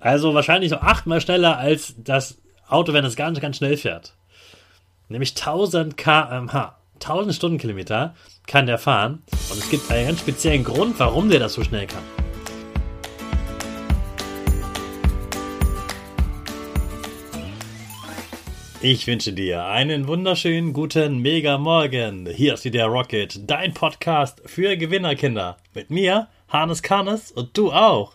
Also wahrscheinlich so achtmal schneller als das Auto, wenn es ganz, ganz schnell fährt. Nämlich 1000 kmh. 1000 Stundenkilometer kann der fahren. Und es gibt einen ganz speziellen Grund, warum der das so schnell kann. Ich wünsche dir einen wunderschönen guten Mega Morgen. Hier ist wieder Rocket, dein Podcast für Gewinnerkinder. Mit mir, Hannes Karnes und du auch.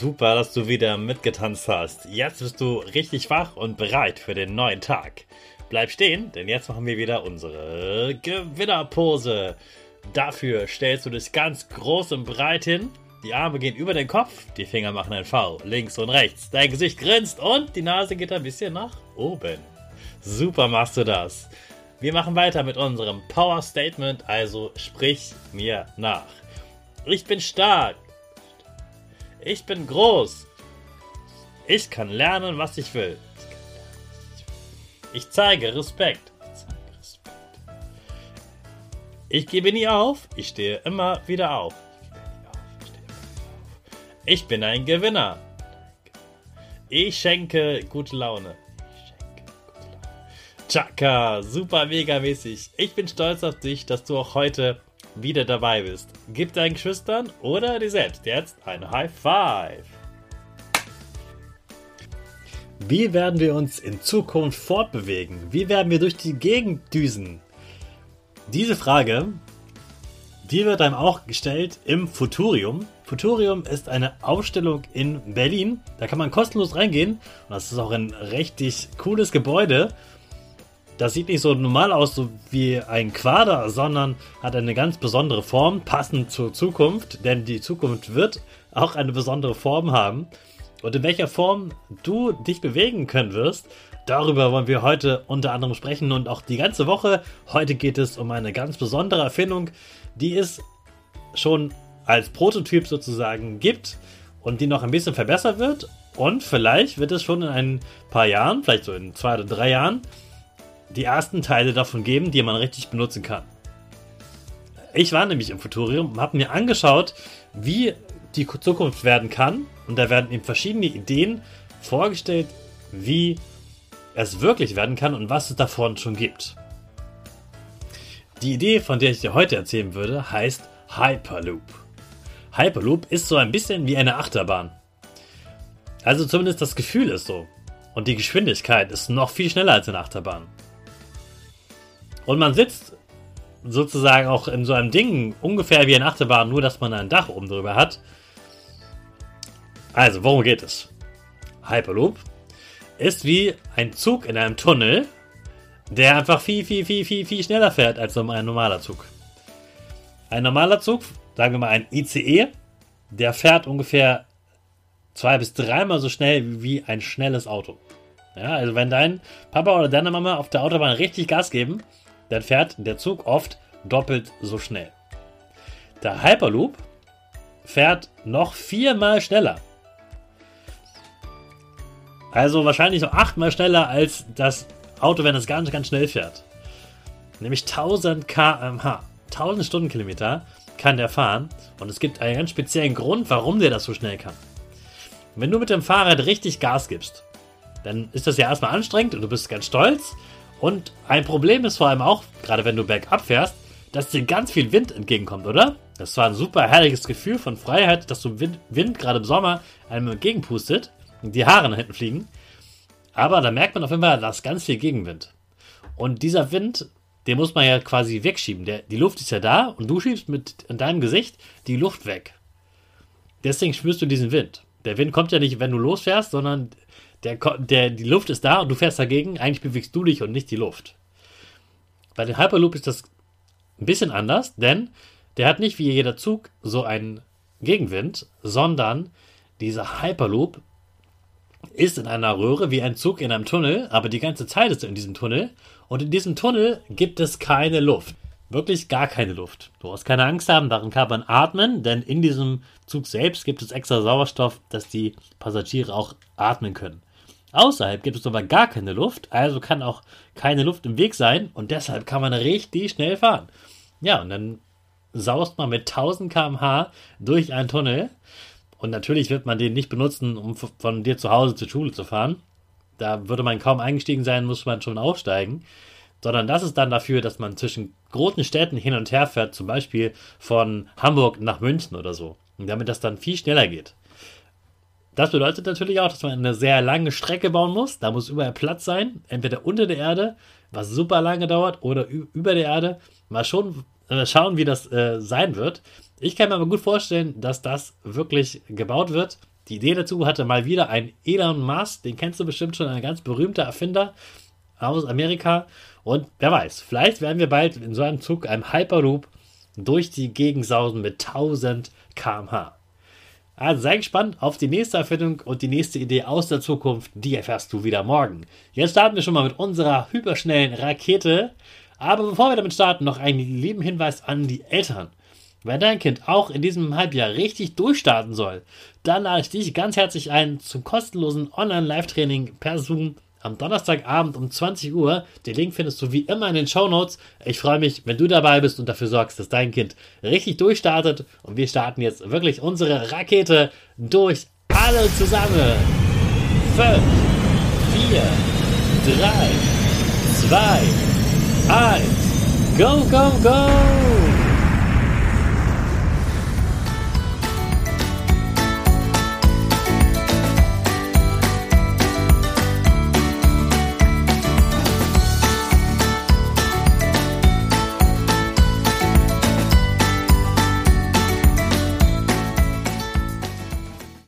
Super, dass du wieder mitgetanzt hast. Jetzt bist du richtig wach und bereit für den neuen Tag. Bleib stehen, denn jetzt machen wir wieder unsere Gewinnerpose. Dafür stellst du dich ganz groß und breit hin. Die Arme gehen über den Kopf, die Finger machen ein V, links und rechts. Dein Gesicht grinst und die Nase geht ein bisschen nach oben. Super machst du das. Wir machen weiter mit unserem Power Statement, also sprich mir nach. Ich bin stark. Ich bin groß. Ich kann lernen, was ich will. Ich zeige Respekt. Ich gebe nie auf. Ich stehe immer wieder auf. Ich bin ein Gewinner. Ich schenke gute Laune. Chaka, super mega mäßig. Ich bin stolz auf dich, dass du auch heute wieder dabei bist. Gib deinen Geschwistern oder dir selbst jetzt ein High Five. Wie werden wir uns in Zukunft fortbewegen? Wie werden wir durch die Gegend düsen? Diese Frage, die wird einem auch gestellt im Futurium. Futurium ist eine Ausstellung in Berlin. Da kann man kostenlos reingehen. Und das ist auch ein richtig cooles Gebäude. Das sieht nicht so normal aus, so wie ein Quader, sondern hat eine ganz besondere Form, passend zur Zukunft, denn die Zukunft wird auch eine besondere Form haben. Und in welcher Form du dich bewegen können wirst, darüber wollen wir heute unter anderem sprechen und auch die ganze Woche. Heute geht es um eine ganz besondere Erfindung, die es schon als Prototyp sozusagen gibt und die noch ein bisschen verbessert wird. Und vielleicht wird es schon in ein paar Jahren, vielleicht so in zwei oder drei Jahren, die ersten Teile davon geben, die man richtig benutzen kann. Ich war nämlich im Futurium und habe mir angeschaut, wie die Zukunft werden kann. Und da werden eben verschiedene Ideen vorgestellt, wie es wirklich werden kann und was es davon schon gibt. Die Idee, von der ich dir heute erzählen würde, heißt Hyperloop. Hyperloop ist so ein bisschen wie eine Achterbahn. Also zumindest das Gefühl ist so. Und die Geschwindigkeit ist noch viel schneller als eine Achterbahn. Und man sitzt sozusagen auch in so einem Ding, ungefähr wie ein Achterbahn, nur dass man ein Dach oben drüber hat. Also, worum geht es? Hyperloop ist wie ein Zug in einem Tunnel, der einfach viel, viel, viel, viel, viel schneller fährt als ein normaler Zug. Ein normaler Zug, sagen wir mal ein ICE, der fährt ungefähr zwei bis dreimal so schnell wie ein schnelles Auto. Ja, also wenn dein Papa oder deine Mama auf der Autobahn richtig Gas geben, dann fährt der Zug oft doppelt so schnell. Der Hyperloop fährt noch viermal schneller. Also wahrscheinlich so achtmal schneller als das Auto, wenn es ganz, ganz schnell fährt. Nämlich 1000 kmh. 1000 Stundenkilometer kann der fahren. Und es gibt einen ganz speziellen Grund, warum der das so schnell kann. Wenn du mit dem Fahrrad richtig Gas gibst, dann ist das ja erstmal anstrengend und du bist ganz stolz. Und ein Problem ist vor allem auch, gerade wenn du bergab fährst, dass dir ganz viel Wind entgegenkommt, oder? Das war ein super herrliches Gefühl von Freiheit, dass so Wind, Wind gerade im Sommer einem entgegenpustet und die Haare nach hinten fliegen. Aber da merkt man auf jeden Fall, da ist ganz viel Gegenwind. Und dieser Wind, den muss man ja quasi wegschieben. Der, die Luft ist ja da und du schiebst mit in deinem Gesicht die Luft weg. Deswegen spürst du diesen Wind. Der Wind kommt ja nicht, wenn du losfährst, sondern der, der, die Luft ist da und du fährst dagegen. Eigentlich bewegst du dich und nicht die Luft. Bei dem Hyperloop ist das ein bisschen anders, denn der hat nicht wie jeder Zug so einen Gegenwind, sondern dieser Hyperloop ist in einer Röhre wie ein Zug in einem Tunnel, aber die ganze Zeit ist er in diesem Tunnel und in diesem Tunnel gibt es keine Luft. Wirklich gar keine Luft. Du hast keine Angst haben, darin kann man atmen, denn in diesem Zug selbst gibt es extra Sauerstoff, dass die Passagiere auch atmen können. Außerhalb gibt es aber gar keine Luft, also kann auch keine Luft im Weg sein und deshalb kann man richtig schnell fahren. Ja, und dann saust man mit 1000 km/h durch einen Tunnel und natürlich wird man den nicht benutzen, um von dir zu Hause zur Schule zu fahren. Da würde man kaum eingestiegen sein, muss man schon aufsteigen. Sondern das ist dann dafür, dass man zwischen großen Städten hin und her fährt, zum Beispiel von Hamburg nach München oder so. Und damit das dann viel schneller geht. Das bedeutet natürlich auch, dass man eine sehr lange Strecke bauen muss. Da muss überall Platz sein, entweder unter der Erde, was super lange dauert, oder über der Erde. Mal schon, äh, schauen, wie das äh, sein wird. Ich kann mir aber gut vorstellen, dass das wirklich gebaut wird. Die Idee dazu hatte mal wieder ein Elon Musk, den kennst du bestimmt schon, ein ganz berühmter Erfinder aus Amerika. Und wer weiß, vielleicht werden wir bald in so einem Zug, einem Hyperloop, durch die Gegend sausen mit 1000 km/h. Also sei gespannt auf die nächste Erfindung und die nächste Idee aus der Zukunft. Die erfährst du wieder morgen. Jetzt starten wir schon mal mit unserer hyperschnellen Rakete. Aber bevor wir damit starten, noch einen lieben Hinweis an die Eltern. Wenn dein Kind auch in diesem Halbjahr richtig durchstarten soll, dann lade ich dich ganz herzlich ein zum kostenlosen Online-Live-Training per Zoom am Donnerstagabend um 20 Uhr. Den Link findest du wie immer in den Show Notes. Ich freue mich, wenn du dabei bist und dafür sorgst, dass dein Kind richtig durchstartet. Und wir starten jetzt wirklich unsere Rakete durch alle zusammen. 5, 4, 3, 2, 1, go, go, go!